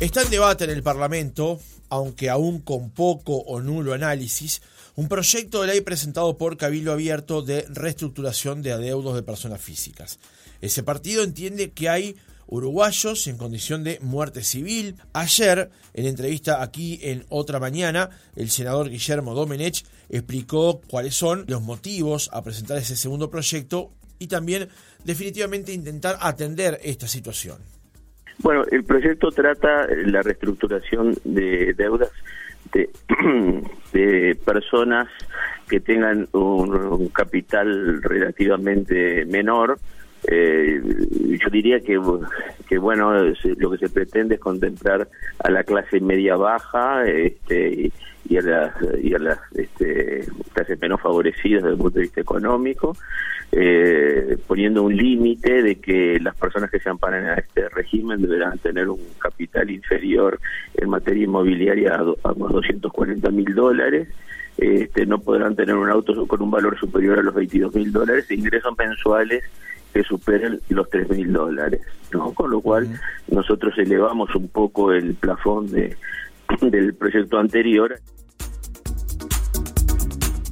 Está en debate en el Parlamento, aunque aún con poco o nulo análisis, un proyecto de ley presentado por Cabildo Abierto de reestructuración de adeudos de personas físicas. Ese partido entiende que hay uruguayos en condición de muerte civil. Ayer, en entrevista aquí en Otra Mañana, el senador Guillermo Domenech explicó cuáles son los motivos a presentar ese segundo proyecto y también definitivamente intentar atender esta situación. Bueno, el proyecto trata la reestructuración de deudas de, personas que tengan un, capital relativamente menor. Eh, yo diría que, que bueno lo que se pretende es contemplar a la clase media baja este, a las, y a las este, clases menos favorecidas desde el punto de vista económico, eh, poniendo un límite de que las personas que se amparan a este régimen deberán tener un capital inferior en materia inmobiliaria a, unos 240 mil dólares. Este, no podrán tener un auto con un valor superior a los 22 mil dólares e ingresos mensuales que superen los 3 mil dólares. ¿no? Con lo cual, nosotros elevamos un poco el plafón de del proyecto anterior.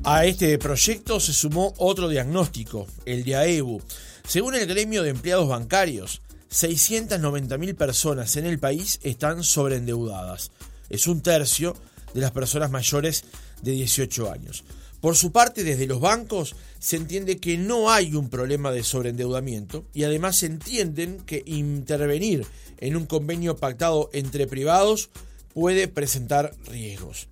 A este proyecto se sumó otro diagnóstico, el de AEBU. Según el gremio de empleados bancarios, 690.000 personas en el país están sobreendeudadas. Es un tercio de las personas mayores de 18 años. Por su parte, desde los bancos se entiende que no hay un problema de sobreendeudamiento y además entienden que intervenir en un convenio pactado entre privados puede presentar riesgos.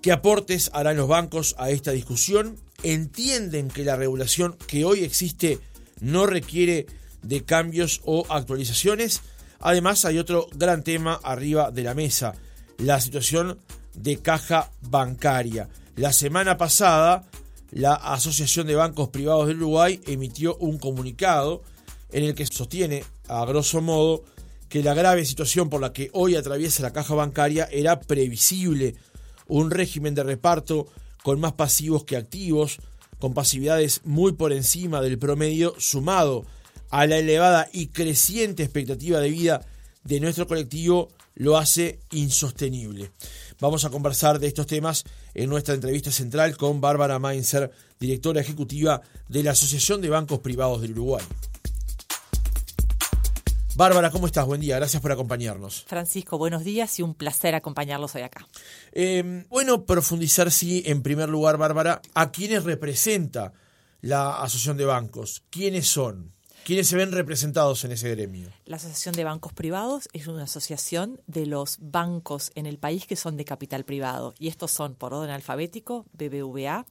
¿Qué aportes harán los bancos a esta discusión? ¿Entienden que la regulación que hoy existe no requiere de cambios o actualizaciones? Además hay otro gran tema arriba de la mesa, la situación de caja bancaria. La semana pasada, la Asociación de Bancos Privados del Uruguay emitió un comunicado en el que sostiene, a grosso modo, que la grave situación por la que hoy atraviesa la caja bancaria era previsible. Un régimen de reparto con más pasivos que activos, con pasividades muy por encima del promedio, sumado a la elevada y creciente expectativa de vida de nuestro colectivo, lo hace insostenible. Vamos a conversar de estos temas en nuestra entrevista central con Bárbara Mainzer, directora ejecutiva de la Asociación de Bancos Privados del Uruguay. Bárbara, ¿cómo estás? Buen día, gracias por acompañarnos. Francisco, buenos días y un placer acompañarlos hoy acá. Em, bueno, profundizar, sí, en primer lugar, Bárbara, a quiénes representa la Asociación de Bancos, quiénes son. ¿Quiénes se ven representados en ese gremio? La Asociación de Bancos Privados es una asociación de los bancos en el país que son de capital privado. Y estos son, por orden alfabético, BBVA,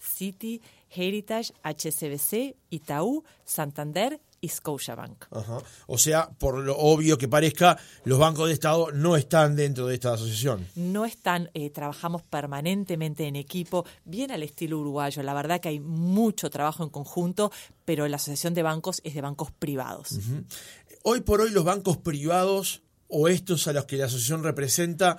Citi, Heritage, HSBC, Itaú, Santander y Scotiabank. Ajá. O sea, por lo obvio que parezca, los bancos de Estado no están dentro de esta asociación. No están, eh, trabajamos permanentemente en equipo, bien al estilo uruguayo. La verdad que hay mucho trabajo en conjunto, pero la asociación de bancos es de bancos privados. Hoy por hoy los bancos privados o estos a los que la asociación representa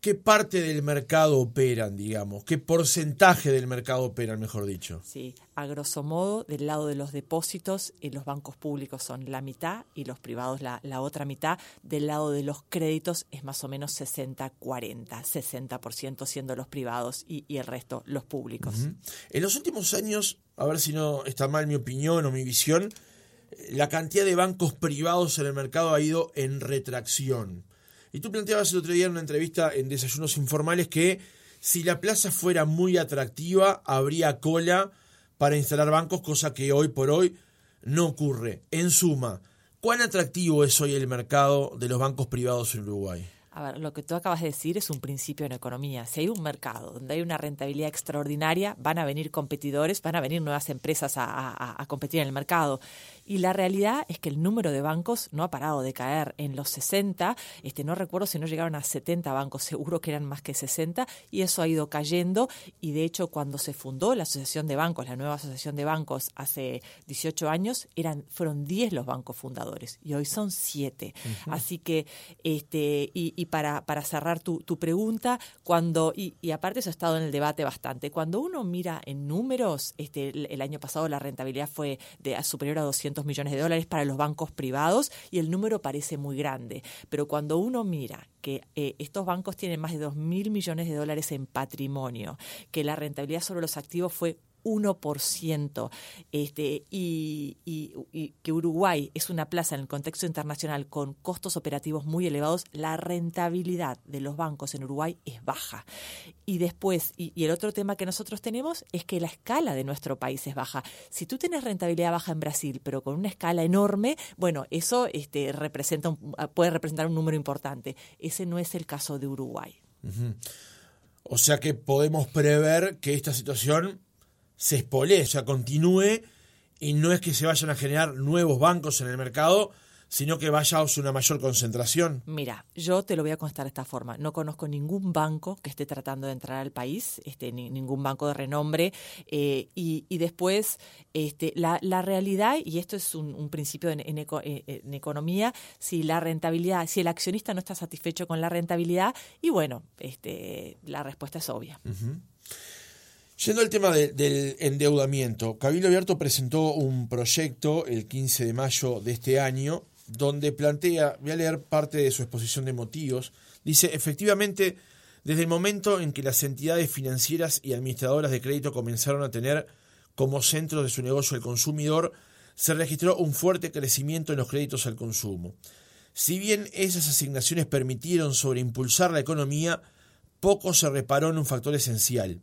¿Qué parte del mercado operan, digamos? ¿Qué porcentaje del mercado operan, mejor dicho? Sí, a grosso modo, del lado de los depósitos, y los bancos públicos son la mitad y los privados la, otra mitad. Del lado de los créditos es más o menos 60-40, 60%, siendo los privados y, el resto los públicos. En los últimos años, a ver si no está mal mi opinión o mi visión, la cantidad de bancos privados en el mercado ha ido en retracción. Y tú planteabas el otro día en una entrevista en Desayunos Informales que si la plaza fuera muy atractiva, habría cola para instalar bancos, cosa que hoy por hoy no ocurre. En suma, ¿cuán atractivo es hoy el mercado de los bancos privados en Uruguay? A ver, lo que tú acabas de decir es un principio en economía. Si hay un mercado donde hay una rentabilidad extraordinaria, van a venir competidores, van a venir nuevas empresas a, competir en el mercado. Y la realidad es que el número de bancos no ha parado de caer. En los 60, este, no recuerdo si no llegaron a 70 bancos, seguro que eran más que 60, y eso ha ido cayendo. Y de hecho, cuando se fundó la Asociación de Bancos, la nueva Asociación de Bancos, hace 18 años, eran, fueron 10 los bancos fundadores, y hoy son 7. Así que, este, y, para, para cerrar tu, pregunta, cuando, y, aparte eso ha estado en el debate bastante, cuando uno mira en números, este, el, año pasado la rentabilidad fue de superior a 200 1.300 millones de dólares para los bancos privados y el número parece muy grande. Pero cuando uno mira que eh, estos bancos tienen más de 2.000 millones de dólares en patrimonio, que la rentabilidad sobre los activos fue 1%, este, y, que Uruguay es una plaza en el contexto internacional con costos operativos muy elevados, la rentabilidad de los bancos en Uruguay es baja. Y después, y, el otro tema que nosotros tenemos es que la escala de nuestro país es baja. Si tú tienes rentabilidad baja en Brasil, pero con una escala enorme, bueno, eso este, representa puede representar un número importante. Ese no es el caso de Uruguay. O sea que podemos prever que esta situación se espolee, o sea, continúe y no es que se vayan a generar nuevos bancos en el mercado, sino que vaya a una mayor concentración? Mira, yo te lo voy a constar de esta forma. No conozco ningún banco que esté tratando de entrar al país, este, ningún banco de renombre. Eh, y, después, este, la, realidad, y esto es un, principio en, eh, en, economía, si la rentabilidad, si el accionista no está satisfecho con la rentabilidad, y bueno, este, la respuesta es obvia. Yendo al tema del endeudamiento, Cabildo Abierto presentó un proyecto el 15 de mayo de este año donde plantea, voy a leer parte de su exposición de motivos, dice, efectivamente, desde el momento en que las entidades financieras y administradoras de crédito comenzaron a tener como centro de su negocio el consumidor, se registró un fuerte crecimiento en los créditos al consumo. Si bien esas asignaciones permitieron sobreimpulsar la economía, poco se reparó en un factor esencial,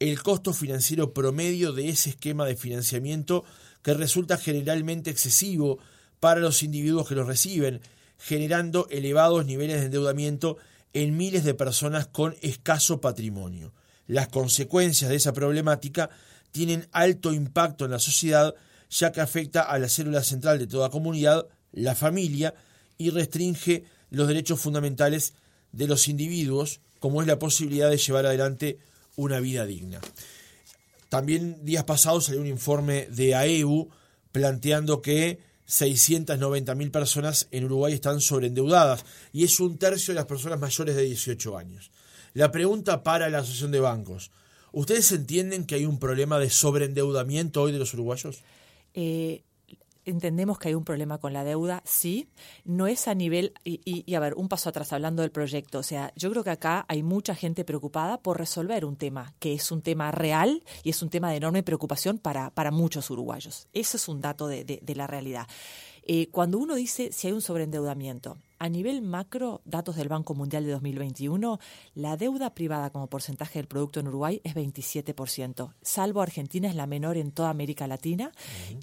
el costo financiero promedio de ese esquema de financiamiento que resulta generalmente excesivo para los individuos que lo reciben, generando elevados niveles de endeudamiento en miles de personas con escaso patrimonio. Las consecuencias de esa problemática tienen alto impacto en la sociedad, ya que afecta a la célula central de toda comunidad, la familia, y restringe los derechos fundamentales de los individuos, como es la posibilidad de llevar adelante una vida digna. También días pasados salió un informe de AEU planteando que 690.000 personas en Uruguay están sobreendeudadas y es un tercio de las personas mayores de 18 años. La pregunta para la Asociación de Bancos, ¿ustedes entienden que hay un problema de sobreendeudamiento hoy de los uruguayos? Eh, entendemos que hay un problema con la deuda, sí, no es a nivel, y, a ver, un paso atrás hablando del proyecto, o sea, yo creo que acá hay mucha gente preocupada por resolver un tema que es un tema real y es un tema de enorme preocupación para, para muchos uruguayos. Eso es un dato de, de, la realidad. Eh, cuando uno dice si hay un sobreendeudamiento, a nivel macro, datos del Banco Mundial de 2021, la deuda privada como porcentaje del producto en Uruguay es 27%, salvo Argentina es la menor en toda América Latina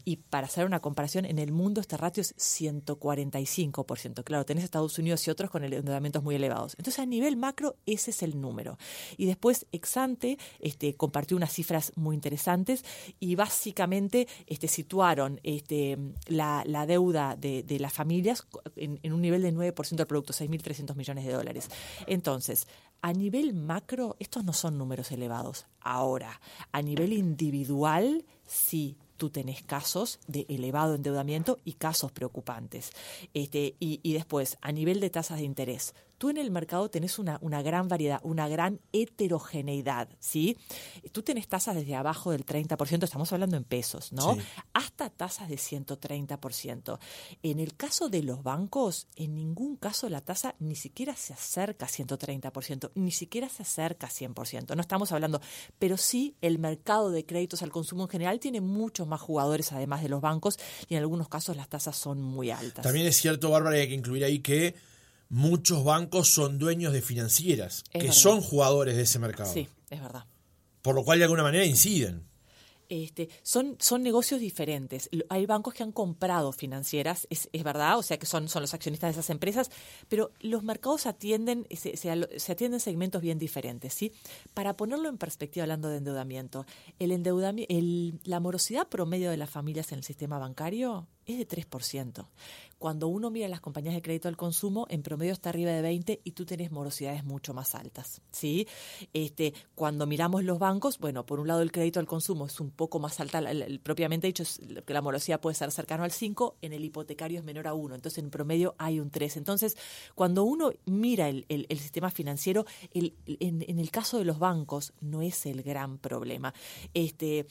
y para hacer una comparación, en el mundo este ratio es 145%. Claro, tenés Estados Unidos y otros con endeudamientos muy elevados. Entonces, a nivel macro, ese es el número. Y después, Exante este, compartió unas cifras muy interesantes y básicamente este, situaron este, la, deuda de, las familias en, en un nivel de 9 ciento del producto, 6.300 millones de dólares. Entonces, a nivel macro, estos no son números elevados. Ahora, a nivel individual, sí tú tenés casos de elevado endeudamiento y casos preocupantes. Este, y, y después, a nivel de tasas de interés, tú en el mercado tenés una, una gran variedad, una gran heterogeneidad, ¿sí? Tú tenés tasas desde abajo del 30%, estamos hablando en pesos, ¿no? Hasta tasas de 130%. En el caso de los bancos, en ningún caso la tasa ni siquiera se acerca a 130%, ni siquiera se acerca a 100%. No estamos hablando, pero sí el mercado de créditos al consumo en general tiene muchos más jugadores además de los bancos y en algunos casos las tasas son muy altas. También es cierto, Bárbara, hay que incluir ahí que muchos bancos son dueños de financieras, que son jugadores de ese mercado. Sí, es verdad. Por lo cual de alguna manera inciden. Este, son, son negocios diferentes. Hay bancos que han comprado financieras, es, es, verdad, o sea que son, son los accionistas de esas empresas, pero los mercados atienden, se, se, atienden segmentos bien diferentes. ¿sí? Para ponerlo en perspectiva, hablando de endeudamiento, el endeudamiento el, la morosidad promedio de las familias en el sistema bancario es de 3%. Cuando uno mira las compañías de crédito al consumo, en promedio está arriba de 20 y tú tenés morosidades mucho más altas, ¿sí? Este, cuando miramos los bancos, bueno, por un lado el crédito al consumo es un poco más alta, el, propiamente dicho, que la morosidad puede ser cercano al 5, en el hipotecario es menor a 1, entonces en promedio hay un 3. Entonces, cuando uno mira el, sistema financiero, en, en, el caso de los bancos no es el gran problema, este,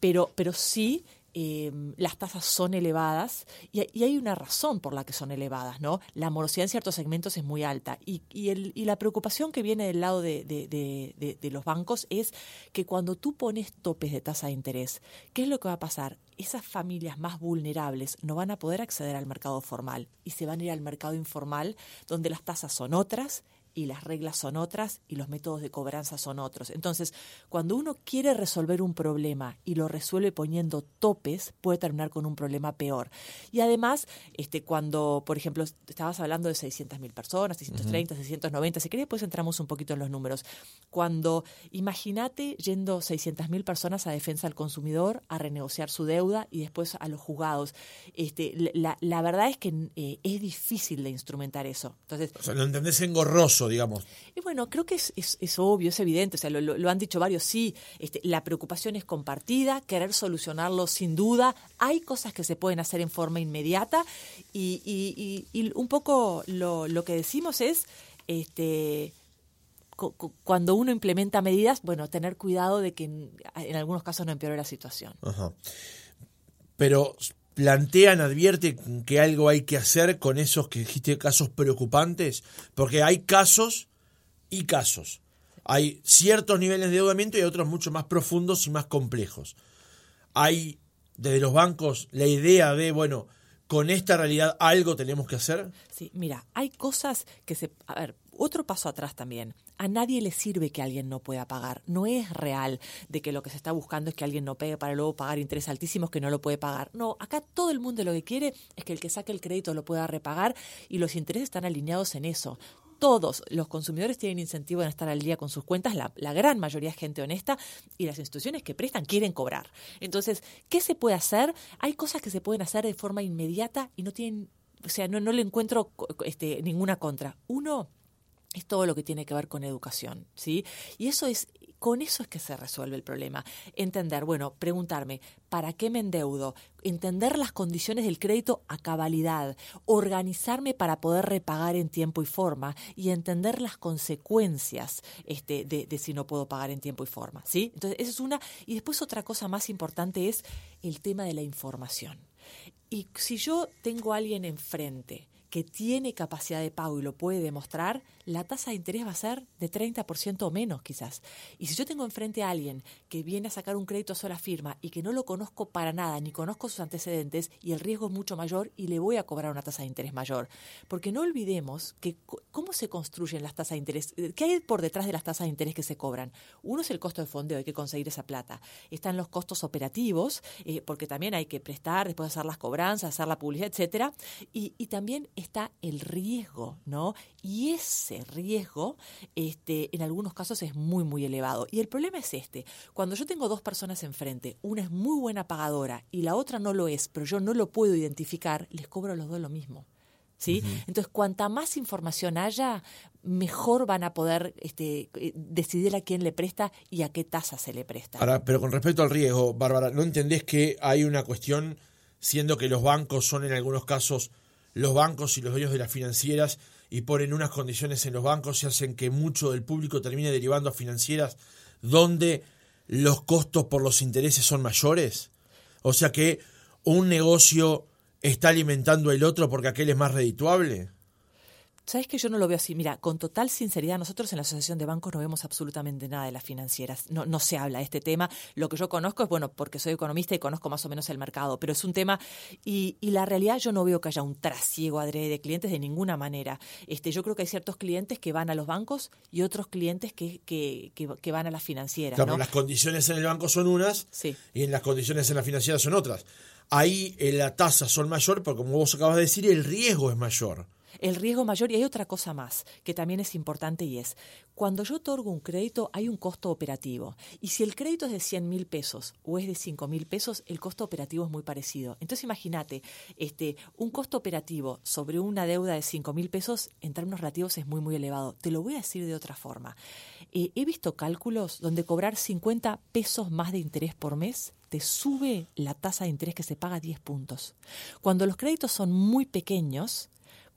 pero, pero sí Em, las tasas son elevadas y, hay una razón por la que son elevadas, ¿no? La morosidad en ciertos segmentos es muy alta y, la preocupación que viene del lado de, los bancos es que cuando tú pones topes de tasa de interés, ¿qué es lo que va a pasar? Esas familias más vulnerables no van a poder acceder al mercado formal y se van a ir al mercado informal donde las tasas son otras y las reglas son otras y los métodos de cobranza son otros. Entonces, cuando uno quiere resolver un problema y lo resuelve poniendo topes, puede terminar con un problema peor. Y además, este, cuando, por ejemplo, estabas hablando de 600.000 personas, 630, 690, si querés, después entramos un poquito en los números. Cuando, imagínate yendo 600.000 personas a defensa del consumidor a renegociar su deuda y después a los juzgados. Este, la, la verdad es que eh, es difícil de instrumentar eso. Entonces, o sea, lo entendés engorroso digamos. Y bueno, creo que es, es, obvio, es evidente, o sea, lo, han dicho varios, sí, este, la preocupación es compartida, querer solucionarlo sin duda, hay cosas que se pueden hacer en forma inmediata y, un poco lo, lo, que decimos es, este, cuando uno implementa medidas, bueno, tener cuidado de que en, algunos casos no empeore la situación. Pero plantean, advierten que algo hay que hacer con esos que dijiste casos preocupantes, porque hay casos y casos. Hay ciertos niveles de endeudamiento y otros mucho más profundos y más complejos. Hay desde los bancos la idea de, bueno, con esta realidad algo tenemos que hacer. Sí, mira, hay cosas que se... A ver, otro paso atrás también. A nadie le sirve que alguien no pueda pagar. No es real de que lo que se está buscando es que alguien no pegue para luego pagar intereses altísimos que no lo puede pagar. No, acá todo el mundo lo que quiere es que el que saque el crédito lo pueda repagar y los intereses están alineados en eso todos los consumidores tienen incentivo en estar al día con sus cuentas, la, gran mayoría es gente honesta y las instituciones que prestan quieren cobrar. Entonces, ¿qué se puede hacer? Hay cosas que se pueden hacer de forma inmediata y no tienen, o sea, no, no le encuentro este, ninguna contra. Uno, es todo lo que tiene que ver con educación, ¿sí? Y eso es con eso es que se resuelve el problema. Entender, bueno, preguntarme, ¿para qué me endeudo? Entender las condiciones del crédito a cabalidad, organizarme para poder repagar en tiempo y forma y entender las consecuencias este, de, de si no puedo pagar en tiempo y forma, ¿sí? Entonces, esa es una. Y después otra cosa más importante es el tema de la información. Y si yo tengo a alguien enfrente que tiene capacidad de pago y lo puede demostrar, la tasa de interés va a ser de 30% o menos quizás. Y si yo tengo enfrente a alguien que viene a sacar un crédito a sola firma y que no lo conozco para nada, ni conozco sus antecedentes, y el riesgo es mucho mayor y le voy a cobrar una tasa de interés mayor. Porque no olvidemos que cómo se construyen las tasas de interés, eh, ¿qué hay por detrás de las tasas de interés que se cobran? Uno es el costo de fondeo, hay que conseguir esa plata. Están los costos operativos, eh, porque también hay que prestar, después hacer las cobranzas, hacer la publicidad, etcétera. Y, y también está el riesgo, ¿no? Y ese riesgo, este, en algunos casos es muy, muy elevado. Y el problema es este, cuando yo tengo dos personas enfrente, una es muy buena pagadora y la otra no lo es, pero yo no lo puedo identificar, les cobro a los dos lo mismo. ¿Sí? Entonces, cuanta más información haya, mejor van a poder este, eh, decidir a quién le presta y a qué tasa se le presta. Ahora, pero con respecto al riesgo, Bárbara, ¿no entendés que hay una cuestión, siendo que los bancos son en algunos casos los bancos y los dueños de las financieras y ponen unas condiciones en los bancos y hacen que mucho del público termine derivando a financieras donde los costos por los intereses son mayores. O sea que un negocio está alimentando el otro porque aquel es más redituable. Sabes que yo no lo veo así. Mira, con total sinceridad, nosotros en la Asociación de Bancos no vemos absolutamente nada de las financieras. No, no se habla de este tema. Lo que yo conozco es, bueno, porque soy economista y conozco más o menos el mercado, pero es un tema. Y, y la realidad, yo no veo que haya un trasiego adrede de clientes de ninguna manera. Este, yo creo que hay ciertos clientes que van a los bancos y otros clientes que, que, que, van a las financieras. Claro, las condiciones en el banco son unas y en las condiciones en la financiera son otras. Ahí eh, la tasa son mayor, porque como vos acabas de decir, el riesgo es mayor el riesgo mayor. Y hay otra cosa más que también es importante y es, cuando yo otorgo un crédito hay un costo operativo. Y si el crédito es de 100 mil pesos o es de 5 mil pesos, el costo operativo es muy parecido. Entonces imagínate, este, un costo operativo sobre una deuda de 5 mil pesos en términos relativos es muy, muy elevado. Te lo voy a decir de otra forma. Eh, he visto cálculos donde cobrar 50 pesos más de interés por mes te sube la tasa de interés que se paga 10 puntos. Cuando los créditos son muy pequeños,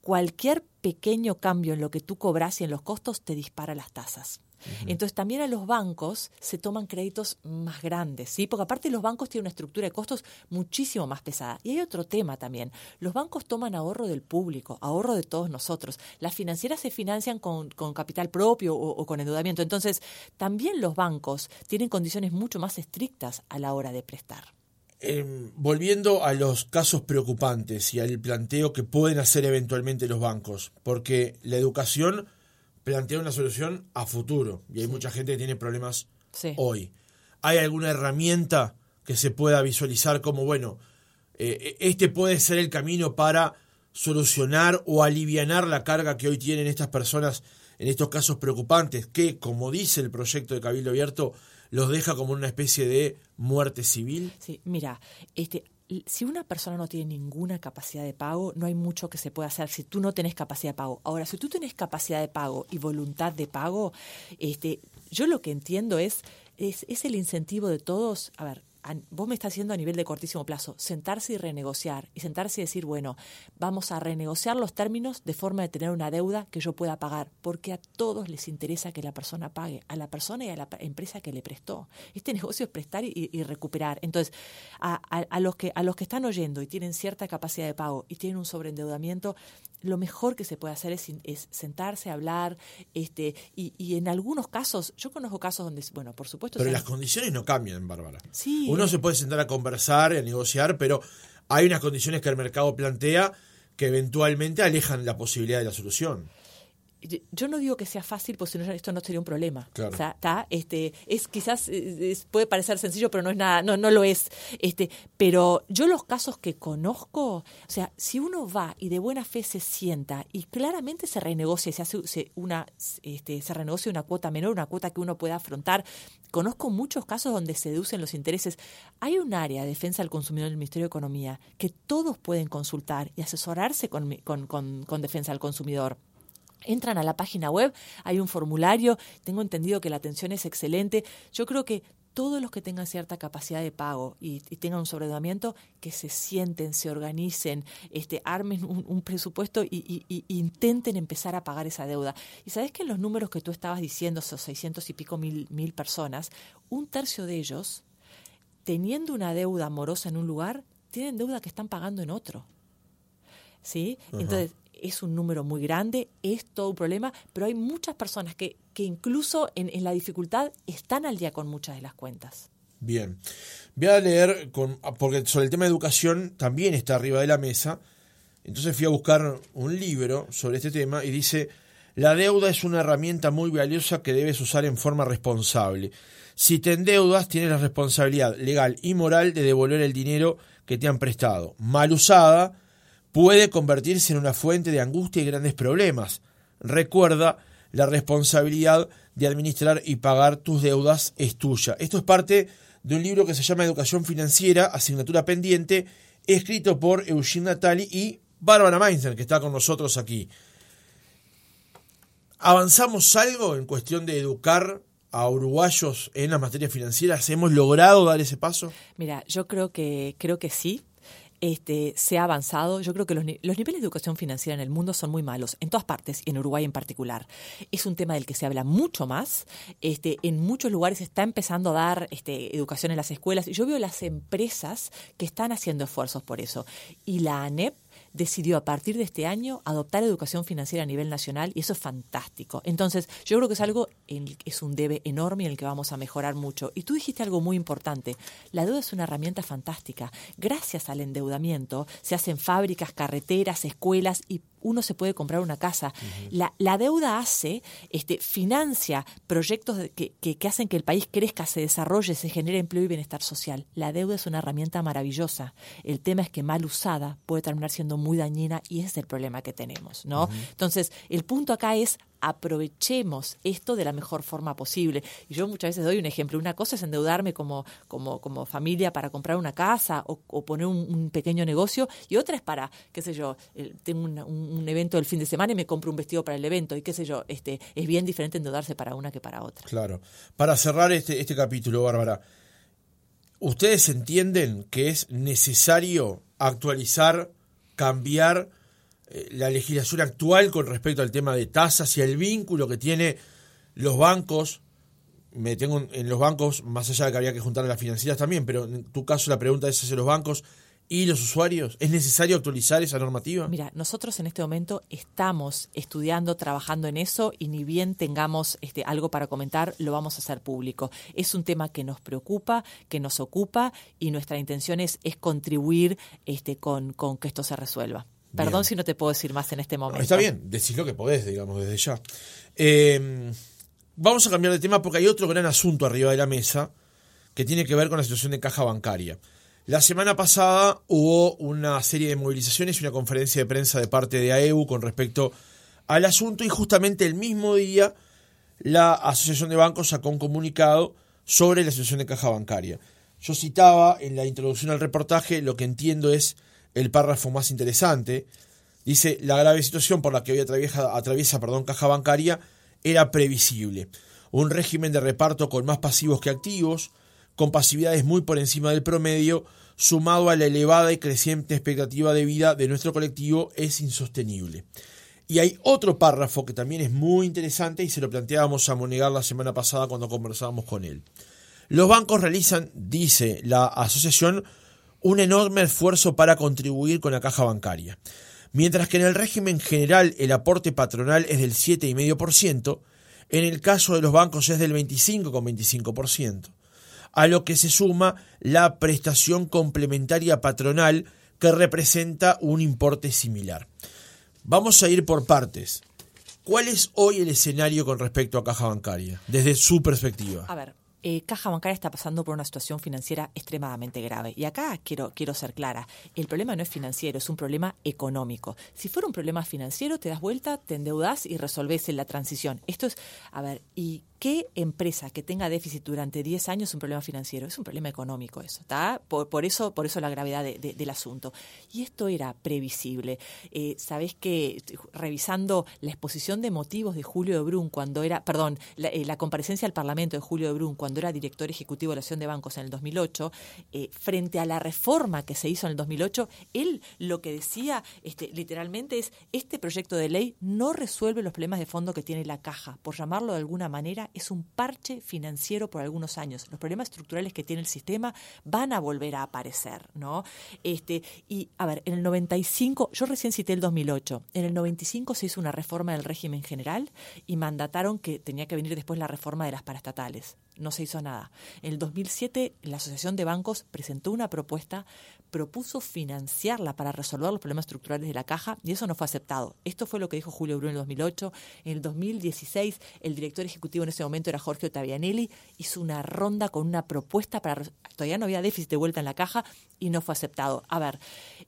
cualquier pequeño cambio en lo que tú cobras y en los costos te dispara las tasas. Entonces también a los bancos se toman créditos más grandes, ¿sí? Porque aparte los bancos tienen una estructura de costos muchísimo más pesada. Y hay otro tema también. Los bancos toman ahorro del público, ahorro de todos nosotros. Las financieras se financian con, capital propio o, con endeudamiento. Entonces también los bancos tienen condiciones mucho más estrictas a la hora de prestar. Em, volviendo a los casos preocupantes y al planteo que pueden hacer eventualmente los bancos, porque la educación plantea una solución a futuro y hay mucha gente que tiene problemas hoy. ¿Hay alguna herramienta que se pueda visualizar como, bueno, eh, este puede ser el camino para solucionar o aliviar la carga que hoy tienen estas personas en estos casos preocupantes, que, como dice el proyecto de Cabildo Abierto, los deja como una especie de muerte civil? Sí, mira, este, si una persona no tiene ninguna capacidad de pago, no hay mucho que se pueda hacer si tú no tenés capacidad de pago. Ahora, si tú tenés capacidad de pago y voluntad de pago, este, yo lo que entiendo es, es, es el incentivo de todos. A ver, vos me estás haciendo a nivel de cortísimo plazo, sentarse y renegociar, y sentarse y decir, bueno, vamos a renegociar los términos de forma de tener una deuda que yo pueda pagar, porque a todos les interesa que la persona pague, a la persona y a la empresa que le prestó. Este negocio es prestar y, recuperar. Entonces, a, los que, a los que están oyendo y tienen cierta capacidad de pago y tienen un sobreendeudamiento, lo mejor que se puede hacer es, es sentarse, hablar, este, y, y, en algunos casos, yo conozco casos donde, bueno, por supuesto... Pero las condiciones no cambian, Bárbara. Sí. Uno se puede sentar a conversar, a negociar, pero hay unas condiciones que el mercado plantea que eventualmente alejan la posibilidad de la solución yo no digo que sea fácil, porque si no esto no sería un problema. este, es quizás puede parecer sencillo, pero no es nada, no, no lo es. Este, pero yo los casos que conozco, o sea, si uno va y de buena fe se sienta y claramente se renegocia, se hace una, este, se renegocia una cuota menor, una cuota que uno pueda afrontar. Conozco muchos casos donde se deducen los intereses. Hay un área de defensa del consumidor del Ministerio de Economía que todos pueden consultar y asesorarse con, con, con defensa del consumidor. Entran a la página web, hay un formulario, tengo entendido que la atención es excelente. Yo creo que todos los que tengan cierta capacidad de pago y, tengan un sobredeudamiento, que se sienten, se organicen, este, armen un, presupuesto y, intenten empezar a pagar esa deuda. Y sabes que en los números que tú estabas diciendo, esos 600 y pico mil, mil personas, un tercio de ellos, teniendo una deuda amorosa en un lugar, tienen deuda que están pagando en otro. ¿Sí? Entonces, es un número muy grande, es todo un problema, pero hay muchas personas que, que incluso en, la dificultad están al día con muchas de las cuentas. Bien, voy a leer, con, porque sobre el tema de educación también está arriba de la mesa, entonces fui a buscar un libro sobre este tema y dice, la deuda es una herramienta muy valiosa que debes usar en forma responsable. Si te endeudas, tienes la responsabilidad legal y moral de devolver el dinero que te han prestado. Mal usada, puede convertirse en una fuente de angustia y grandes problemas. Recuerda, la responsabilidad de administrar y pagar tus deudas es tuya. Esto es parte de un libro que se llama Educación Financiera, asignatura pendiente, escrito por Eugene Natali y Bárbara Mainzer, que está con nosotros aquí. ¿Avanzamos algo en cuestión de educar a uruguayos en las materias financieras? ¿Hemos logrado dar ese paso? Mira, yo creo que, creo que sí este, se ha avanzado. Yo creo que los, niveles de educación financiera en el mundo son muy malos, en todas partes, y en Uruguay en particular. Es un tema del que se habla mucho más. Este, en muchos lugares está empezando a dar este, educación en las escuelas. Yo veo las empresas que están haciendo esfuerzos por eso. Y la ANEP decidió a partir de este año adoptar educación financiera a nivel nacional y eso es fantástico. Entonces, yo creo que es algo, en, es un debe enorme en el que vamos a mejorar mucho. Y tú dijiste algo muy importante, la deuda es una herramienta fantástica. Gracias al endeudamiento se hacen fábricas, carreteras, escuelas y uno se puede comprar una casa. la, la, deuda hace, este, financia proyectos que, que, hacen que el país crezca, se desarrolle, se genere empleo y bienestar social. La deuda es una herramienta maravillosa. El tema es que mal usada puede terminar siendo muy dañina y ese es el problema que tenemos, ¿no? Entonces, el punto acá es aprovechemos esto de la mejor forma posible. Y yo muchas veces doy un ejemplo. Una cosa es endeudarme como, como, como familia para comprar una casa o, poner un, pequeño negocio y otra es para, qué sé yo, tengo un, evento el fin de semana y me compro un vestido para el evento y qué sé yo, este, es bien diferente endeudarse para una que para otra. Claro. Para cerrar este, este capítulo, Bárbara, ¿ustedes entienden que es necesario actualizar, cambiar la legislación actual con respecto al tema de tasas y el vínculo que tiene los bancos. Me tengo en los bancos, más allá de que había que juntar a las financieras también, pero en tu caso la pregunta es hacia los bancos y los usuarios? ¿Es necesario actualizar esa normativa? Mira, nosotros en este momento estamos estudiando, trabajando en eso y ni bien tengamos este, algo para comentar, lo vamos a hacer público. Es un tema que nos preocupa, que nos ocupa y nuestra intención es, es contribuir este, con, con que esto se resuelva. Perdón si no te puedo decir más en este momento. está bien, decís lo que podés, digamos, desde ya. Eh, vamos a cambiar de tema porque hay otro gran asunto arriba de la mesa que tiene que ver con la situación de caja bancaria. La semana pasada hubo una serie de movilizaciones y una conferencia de prensa de parte de AEU con respecto al asunto y justamente el mismo día la Asociación de Bancos sacó un comunicado sobre la situación de caja bancaria. Yo citaba en la introducción al reportaje lo que entiendo es el párrafo más interesante. Dice, la grave situación por la que hoy atraviesa, perdón, caja bancaria era previsible. Un régimen de reparto con más pasivos que activos, con pasividades muy por encima del promedio, sumado a la elevada y creciente expectativa de vida de nuestro colectivo, es insostenible. Y hay otro párrafo que también es muy interesante y se lo planteábamos a Monegar la semana pasada cuando conversábamos con él. Los bancos realizan, dice la asociación, un enorme esfuerzo para contribuir con la caja bancaria. Mientras que en el régimen general el aporte patronal es del 7,5%, en el caso de los bancos es del 25,25% a lo que se suma la prestación complementaria patronal que representa un importe similar. Vamos a ir por partes. ¿Cuál es hoy el escenario con respecto a caja bancaria, desde su perspectiva? A ver, eh, Caja Bancaria está pasando por una situación financiera extremadamente grave. Y acá quiero, quiero ser clara, el problema no es financiero, es un problema económico. Si fuera un problema financiero, te das vuelta, te endeudas y resolves en la transición. Esto es, a ver, ¿y ¿Qué empresa que tenga déficit durante 10 años es un problema financiero? Es un problema económico eso, ¿está? Por, eso, por eso la gravedad del asunto. Y esto era previsible. Eh, Sabés que revisando la exposición de motivos de Julio de Brun cuando era, perdón, eh, la, comparecencia al Parlamento de Julio de Brun cuando era director ejecutivo de la Acción de Bancos en el 2008, eh, frente a la reforma que se hizo en el 2008, él lo que decía este, literalmente es, este proyecto de ley no resuelve los problemas de fondo que tiene la caja, por llamarlo de alguna manera es un parche financiero por algunos años. Los problemas estructurales que tiene el sistema van a volver a aparecer, ¿no? Este, y a ver, en el 95, yo recién cité el 2008, en el 95 se hizo una reforma del régimen general y mandataron que tenía que venir después la reforma de las paraestatales. No se hizo nada. En el 2007, la Asociación de Bancos presentó una propuesta propuso financiarla para resolver los problemas estructurales de la caja y eso no fue aceptado. Esto fue lo que dijo Julio Bruno en el 2008. En el 2016, el director ejecutivo en ese momento era Jorge Ottavianelli, hizo una ronda con una propuesta para... Todavía no había déficit de vuelta en la caja y no fue aceptado. A ver,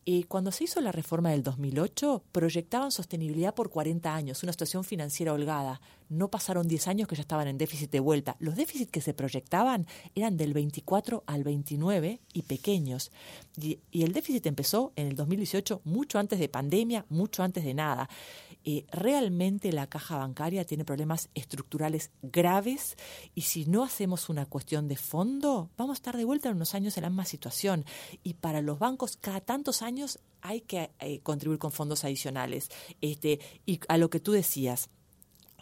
eh, cuando se hizo la reforma del 2008, proyectaban sostenibilidad por 40 años, una situación financiera holgada. No pasaron 10 años que ya estaban en déficit de vuelta. Los déficits que se proyectaban eran del 24 al 29 y pequeños. Y y, el déficit empezó en el 2018 mucho antes de pandemia, mucho antes de nada. Eh, realmente la caja bancaria tiene problemas estructurales graves y si no hacemos una cuestión de fondo, vamos a estar de vuelta en unos años en la misma situación. Y para los bancos, cada tantos años hay que eh, contribuir con fondos adicionales. Este, y a lo que tú decías,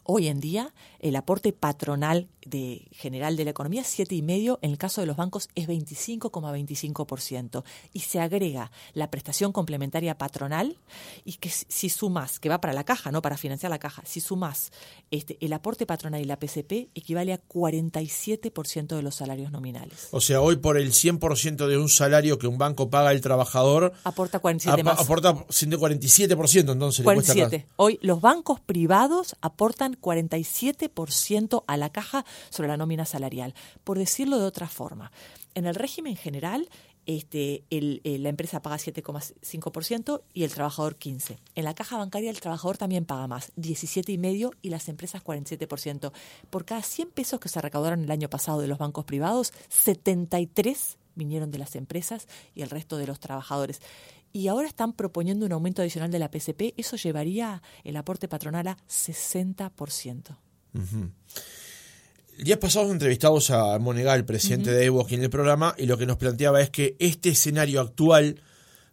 Hoy en día, el aporte patronal de general de la economía es 7,5%, en el caso de los bancos es 25,25%. Y se agrega la prestación complementaria patronal, y que si sumas, que va para la caja, no para financiar la caja, si sumas este, el aporte patronal y la PCP, equivale a 47% de los salarios nominales. O sea, hoy por el 100% de un salario que un banco paga al trabajador, aporta 47 más. Aporta 147%, entonces 47. Hoy los bancos privados aportan 47% a la caja sobre la nómina salarial. Por decirlo de otra forma, en el régimen general, este, eh, la empresa paga 7,5% y el trabajador 15%. En la caja bancaria el trabajador también paga más, 17,5% y las empresas 47%. Por cada 100 pesos que se recaudaron el año pasado de los bancos privados, 73 vinieron de las empresas y el resto de los trabajadores y ahora están proponiendo un aumento adicional de la PCP, eso llevaría el aporte patronal a 60%. Días pasados entrevistamos a Monegal, presidente de Evo, aquí en el programa, y lo que nos planteaba es que este escenario actual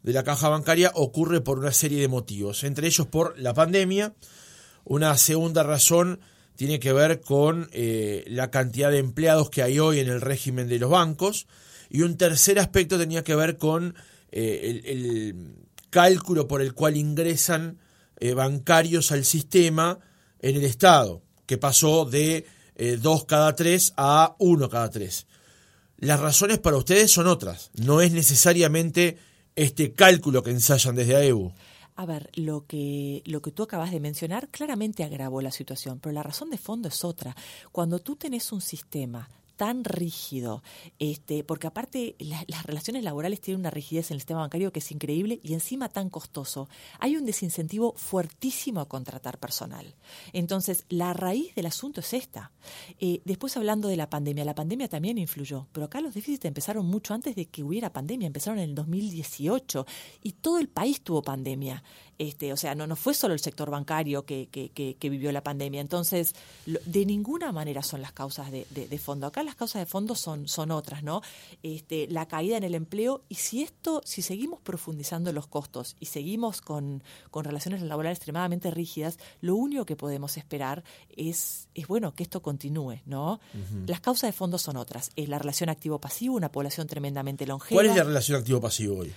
de la caja bancaria ocurre por una serie de motivos, entre ellos por la pandemia. Una segunda razón tiene que ver con eh, la cantidad de empleados que hay hoy en el régimen de los bancos. Y un tercer aspecto tenía que ver con eh, el, cálculo por el cual ingresan eh, bancarios al sistema en el Estado, que pasó de dos cada tres a uno cada tres. Las razones para ustedes son otras, no es necesariamente este cálculo que ensayan desde AEU. A ver, lo que, lo que tú acabas de mencionar claramente agravó la situación, pero la razón de fondo es otra. Cuando tú tenés un sistema tan rígido, este, porque aparte las relaciones laborales tienen una rigidez en el sistema bancario que es increíble y encima tan costoso, hay un desincentivo fuertísimo a contratar personal. Entonces, la raíz del asunto es esta. Eh, después hablando de la pandemia, la pandemia también influyó, pero acá los déficits empezaron mucho antes de que hubiera pandemia, empezaron en el 2018 y todo el país tuvo pandemia. Este, o sea, no, no fue solo el sector bancario que, que, vivió la pandemia. Entonces, de ninguna manera son las causas de, fondo. Acá las causas de fondo son, son otras, ¿no? Este, la caída en el empleo. Y si esto, si seguimos profundizando los costos y seguimos con, con relaciones laborales extremadamente rígidas, lo único que podemos esperar es, es bueno, que esto continúe, ¿no? Las causas de fondo son otras. Es la relación activo-pasivo, una población tremendamente longeva. ¿Cuál es la relación activo-pasivo hoy?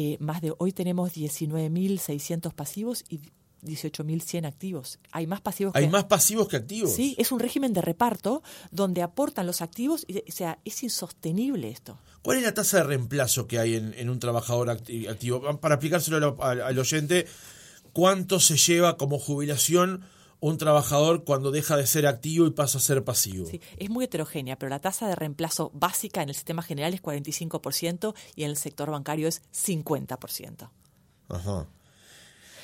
Eh, más de hoy tenemos 19.600 pasivos y 18.100 activos. Hay más pasivos Hay más pasivos que activos. Sí, es un régimen de reparto donde aportan los activos y, o sea, es insostenible esto. ¿Cuál es la tasa de reemplazo que hay en, un trabajador activo? Para aplicárselo al oyente, ¿cuánto se lleva como jubilación un trabajador cuando deja de ser activo y pasa a ser pasivo. Sí, es muy heterogénea, pero la tasa de reemplazo básica en el sistema general es 45% y en el sector bancario es 50%. Ajá.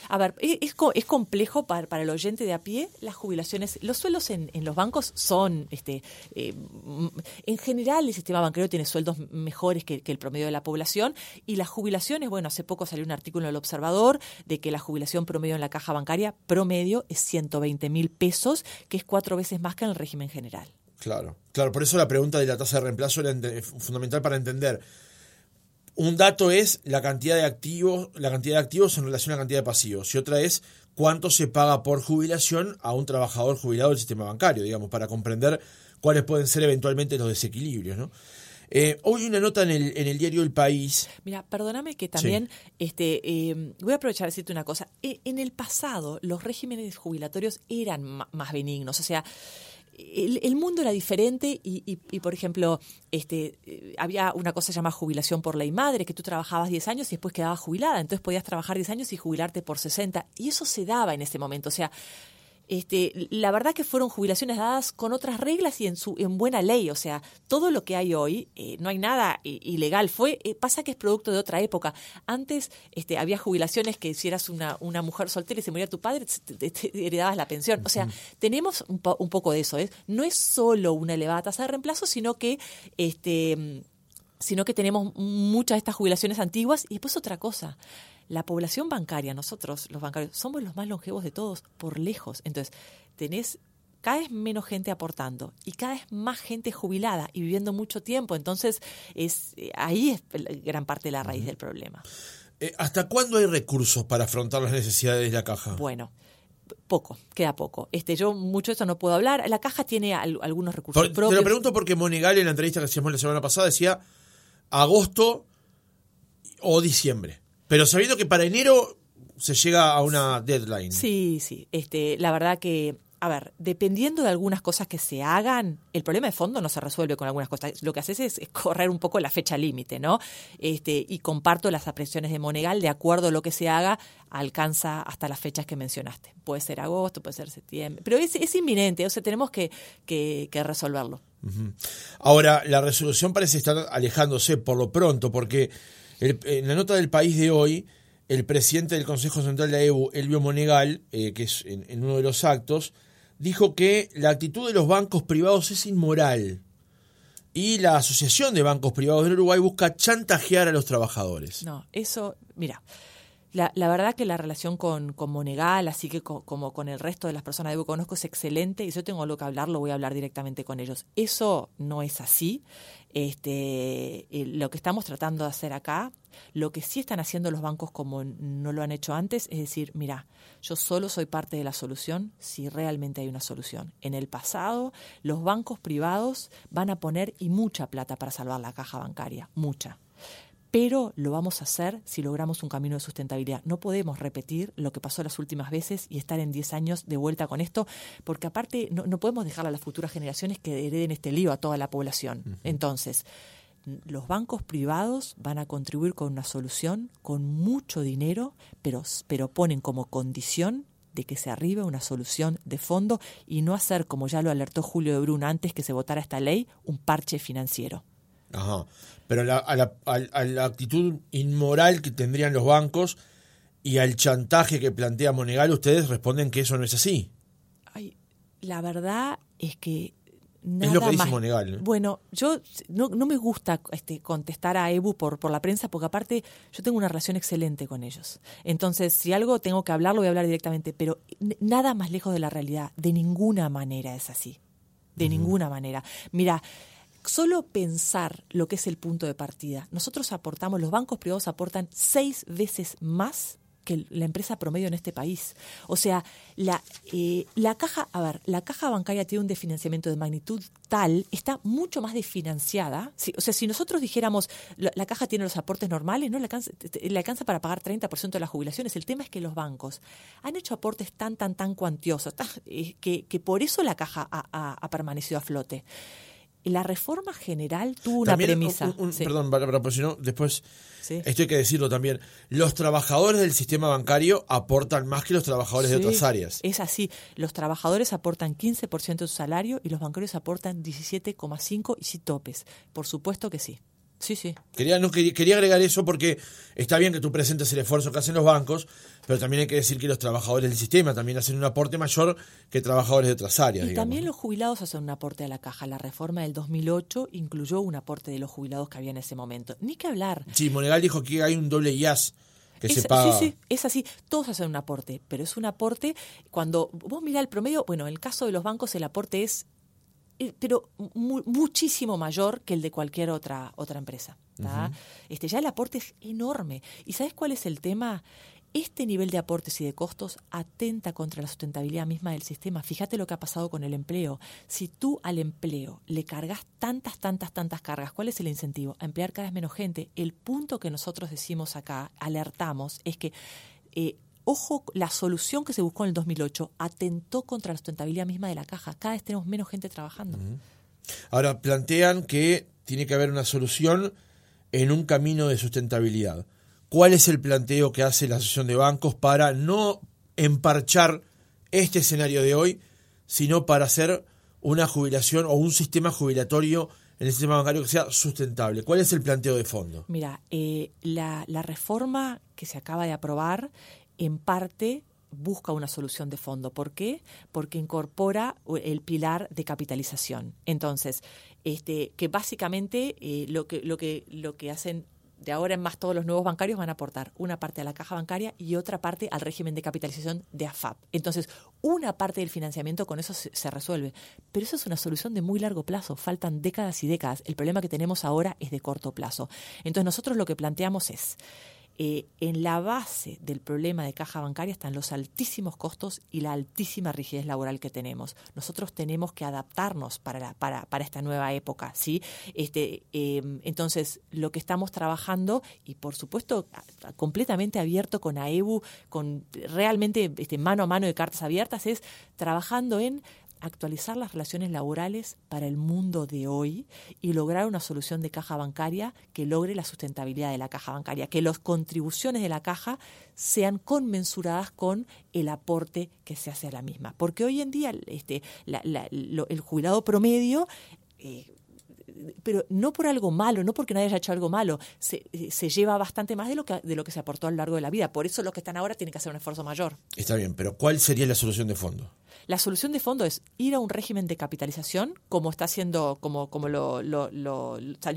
A ver, es, es complejo para, para, el oyente de a pie las jubilaciones. Los sueldos en, en los bancos son, este, eh, en general el sistema bancario tiene sueldos mejores que, el promedio de la población y las jubilaciones, bueno, hace poco salió un artículo en el Observador de que la jubilación promedio en la caja bancaria promedio es 120 mil pesos, que es cuatro veces más que en el régimen general. Claro, claro, por eso la pregunta de la tasa de reemplazo era fundamental para entender un dato es la cantidad de activos, la cantidad de activos en relación a la cantidad de pasivos, y otra es cuánto se paga por jubilación a un trabajador jubilado del sistema bancario, digamos, para comprender cuáles pueden ser eventualmente los desequilibrios, ¿no? Eh, hoy una nota en el, en el diario El País. Mira, perdóname que también este, eh, voy a aprovechar a decirte una cosa. E, en el pasado los regímenes jubilatorios eran más benignos, o sea, el, mundo era diferente y, por ejemplo, este, eh, había una cosa llamada jubilación por ley madre, que tú trabajabas 10 años y después quedabas jubilada, entonces podías trabajar 10 años y jubilarte por 60. Y eso se daba en ese momento. O sea, este, la verdad que fueron jubilaciones dadas con otras reglas y en su en buena ley, o sea, todo lo que hay hoy eh, no hay nada ilegal, fue eh, pasa que es producto de otra época. Antes este, había jubilaciones que si eras una, una mujer soltera y se moría tu padre te, heredabas la pensión, o sea, tenemos un, un, poco de eso, ¿eh? no es solo una elevada tasa de reemplazo, sino que este sino que tenemos muchas de estas jubilaciones antiguas y después otra cosa la población bancaria, nosotros los bancarios, somos los más longevos de todos, por lejos. Entonces, tenés cada vez menos gente aportando y cada vez más gente jubilada y viviendo mucho tiempo. Entonces, es ahí es gran parte de la raíz del problema. Eh, ¿Hasta cuándo hay recursos para afrontar las necesidades de la caja? Bueno, poco, queda poco. Este, yo mucho de eso no puedo hablar. La caja tiene algunos recursos propios. Te lo pregunto porque Monegal en la entrevista que hacíamos la semana pasada decía agosto o diciembre. Pero sabiendo que para enero se llega a una deadline. Sí, sí. Este, la verdad que, a ver, dependiendo de algunas cosas que se hagan, el problema de fondo no se resuelve con algunas cosas. Lo que haces es, correr un poco la fecha límite, ¿no? Este, y comparto las apreciaciones de Monegal, de acuerdo a lo que se haga, alcanza hasta las fechas que mencionaste. Puede ser agosto, puede ser septiembre, pero es, es inminente, o sea, tenemos que, que, resolverlo. Ahora, la resolución parece estar alejándose por lo pronto, porque en la nota del país de hoy, el presidente del Consejo Central de la EU, Elvio Monegal, eh, que es en, uno de los actos, dijo que la actitud de los bancos privados es inmoral. Y la Asociación de Bancos Privados del Uruguay busca chantajear a los trabajadores. No, eso, mira, la, verdad que la relación con, con Monegal, así que como con el resto de las personas que conozco, es excelente y si yo tengo algo que hablar, lo voy a hablar directamente con ellos. Eso no es así. Este, eh, lo que estamos tratando de hacer acá, lo que sí están haciendo los bancos como no lo han hecho antes, es decir, mira, yo solo soy parte de la solución si realmente hay una solución. En el pasado, los bancos privados van a poner y mucha plata para salvar la caja bancaria, mucha pero lo vamos a hacer si logramos un camino de sustentabilidad. No podemos repetir lo que pasó las últimas veces y estar en 10 años de vuelta con esto, porque aparte no, podemos dejar a las futuras generaciones que hereden este lío a toda la población. Entonces, los bancos privados van a contribuir con una solución, con mucho dinero, pero, pero ponen como condición de que se arribe una solución de fondo y no hacer, como ya lo alertó Julio de Brun antes que se votara esta ley, un parche financiero. Ajá. Pero a, la, actitud inmoral que tendrían los bancos y al chantaje que plantea Monegal, ustedes responden que eso no es así. Ay, la verdad es que Nada es lo que dice Monegal. Bueno, yo no, no, me gusta este, contestar a EBU por, por la prensa, porque aparte yo tengo una relación excelente con ellos. Entonces, si algo tengo que hablar, lo voy a hablar directamente, pero nada más lejos de la realidad. De ninguna manera es así. De ninguna manera. Mira, solo pensar lo que es el punto de partida. Nosotros aportamos, los bancos privados aportan seis veces más que la empresa promedio en este país. O sea, la, eh, la caja, a ver, la caja bancaria tiene un desfinanciamiento de magnitud tal, está mucho más desfinanciada. o sea, si nosotros dijéramos, la, caja tiene los aportes normales, no le alcanza, le alcanza para pagar 30% de las jubilaciones. El tema es que los bancos han hecho aportes tan, tan, tan cuantiosos, eh, que, que, por eso la caja ha permanecido a flote la reforma general tuvo una premisa. Perdón, pero si no, después, esto hay que decirlo también, los trabajadores del sistema bancario aportan más que los trabajadores de otras áreas. Es así, los trabajadores aportan 15% de su salario y los bancarios aportan 17,5% y si topes. Por supuesto que sí. Sí, sí. Quería, no, quería, agregar eso porque está bien que tú presentes el esfuerzo que hacen los bancos, pero también hay que decir que los trabajadores del sistema también hacen un aporte mayor que trabajadores de otras áreas. Y también los jubilados hacen un aporte a la caja. La reforma del 2008 incluyó un aporte de los jubilados que había en ese momento. Ni que hablar. Sí, Monegal dijo que hay un doble IAS. Que se paga. Sí, sí, es así. Todos hacen un aporte, pero es un aporte cuando vos mirá el promedio, bueno, en el caso de los bancos el aporte es eh, pero muchísimo mayor que el de cualquier otra, otra empresa. este, ya el aporte es enorme. ¿Y sabes cuál es el tema? Este nivel de aportes y de costos atenta contra la sustentabilidad misma del sistema. Fíjate lo que ha pasado con el empleo. Si tú al empleo le cargas tantas, tantas, tantas cargas, ¿cuál es el incentivo? A emplear cada vez menos gente. El punto que nosotros decimos acá, alertamos, es que eh, ojo, la solución que se buscó en el 2008 atentó contra la sustentabilidad misma de la caja. Cada vez tenemos menos gente trabajando. Ahora, plantean que tiene que haber una solución en un camino de sustentabilidad. ¿Cuál es el planteo que hace la Asociación de Bancos para no emparchar este escenario de hoy, sino para hacer una jubilación o un sistema jubilatorio en el sistema bancario que sea sustentable? ¿Cuál es el planteo de fondo? Mira, eh, la, la reforma que se acaba de aprobar en parte busca una solución de fondo. ¿Por qué? Porque incorpora el pilar de capitalización. Entonces, este, que básicamente eh, lo, que, lo, que, lo que hacen de ahora en más todos los nuevos bancarios van a aportar una parte a la caja bancaria y otra parte al régimen de capitalización de AFAP. Entonces, una parte del financiamiento con eso se, resuelve. Pero eso es una solución de muy largo plazo. Faltan décadas y décadas. El problema que tenemos ahora es de corto plazo. Entonces, nosotros lo que planteamos es eh, en la base del problema de caja bancaria están los altísimos costos y la altísima rigidez laboral que tenemos. Nosotros tenemos que adaptarnos para, para, para esta nueva época, ¿sí? Este, em, entonces, lo que estamos trabajando, y por supuesto, completamente abierto con AEBU, con realmente este, mano a mano de cartas abiertas, es trabajando en actualizar las relaciones laborales para el mundo de hoy y lograr una solución de caja bancaria que logre la sustentabilidad de la caja bancaria, que las contribuciones de la caja sean conmensuradas con el aporte que se hace a la misma. Porque hoy en día este, el jubilado promedio... Eh, pero no por algo malo, no porque nadie haya hecho algo malo, se, se, lleva bastante más de lo, que, de lo que se aportó a lo largo de la vida. Por eso los que están ahora tienen que hacer un esfuerzo mayor. Está bien, pero ¿cuál sería la solución de fondo? La solución de fondo es ir a un régimen de capitalización, como está haciendo, como, como lo,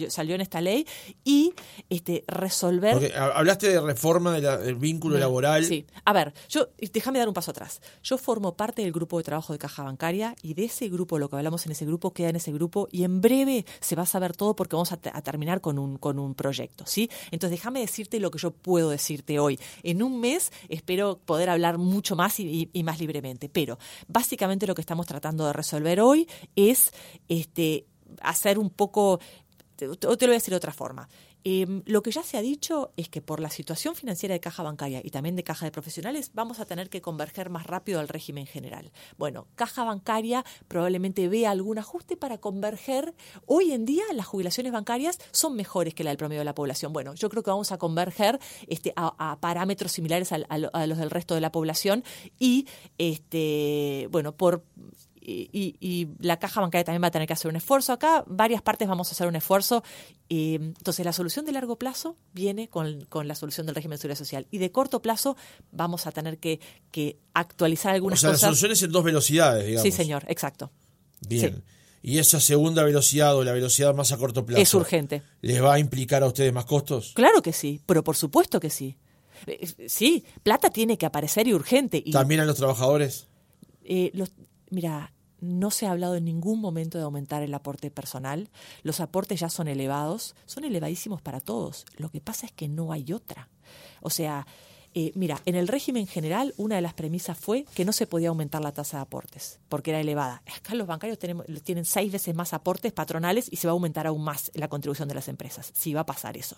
salió, en esta ley, y este, resolver. Porque hablaste de reforma del vínculo laboral. Sí. A ver, yo déjame dar un paso atrás. Yo formo parte del grupo de trabajo de caja bancaria y de ese grupo, lo que hablamos en ese grupo, queda en ese grupo y en breve se va a saber todo porque vamos a, terminar con un, con un proyecto, ¿sí? Entonces déjame decirte lo que yo puedo decirte hoy. En un mes espero poder hablar mucho más y, y más libremente, pero básicamente lo que estamos tratando de resolver hoy es este, hacer un poco, te, te lo voy a decir de otra forma, Em, lo que ya se ha dicho es que por la situación financiera de caja bancaria y también de caja de profesionales vamos a tener que converger más rápido al régimen general. Bueno, caja bancaria probablemente vea algún ajuste para converger. Hoy en día las jubilaciones bancarias son mejores que la del promedio de la población. Bueno, yo creo que vamos a converger este, a, parámetros similares a, a, los del resto de la población y, este, bueno, por y, la caja bancaria también va a tener que hacer un esfuerzo. Acá varias partes vamos a hacer un esfuerzo. entonces, la solución de largo plazo viene con, la solución del régimen de seguridad social. Y de corto plazo vamos a tener que, actualizar algunas cosas. O sea, la solución es en dos velocidades, digamos. Sí, señor, exacto. Bien. ¿Y esa segunda velocidad o la velocidad más a corto plazo? Es urgente. ¿Les va a implicar a ustedes más costos? Claro que sí, pero por supuesto que sí. Eh, sí, plata tiene que aparecer y urgente. Y, ¿También a los trabajadores? Eh, los, mira, no se ha hablado en ningún momento de aumentar el aporte personal. Los aportes ya son elevados, son elevadísimos para todos. Lo que pasa es que no hay otra. O sea, eh, mira, en el régimen general una de las premisas fue que no se podía aumentar la tasa de aportes porque era elevada. Acá los bancarios tenemos, tienen seis veces más aportes patronales y se va a aumentar aún más la contribución de las empresas. Sí va a pasar eso.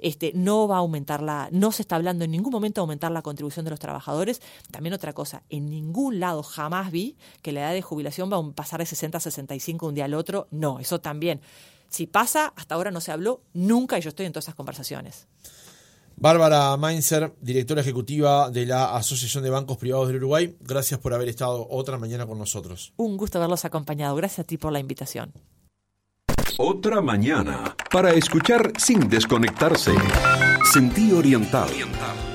Este, no va a aumentar la, no se está hablando en ningún momento de aumentar la contribución de los trabajadores. También otra cosa, en ningún lado jamás vi que la edad de jubilación va a pasar de 60 a 65 un día al otro. No, eso también. Si pasa, hasta ahora no se habló nunca y yo estoy en todas esas conversaciones. Bárbara Mainzer, directora ejecutiva de la Asociación de Bancos Privados del Uruguay, gracias por haber estado otra mañana con nosotros. Un gusto haberlos acompañado. Gracias a ti por la invitación. Otra mañana para escuchar sin desconectarse. Sentí oriental. oriental.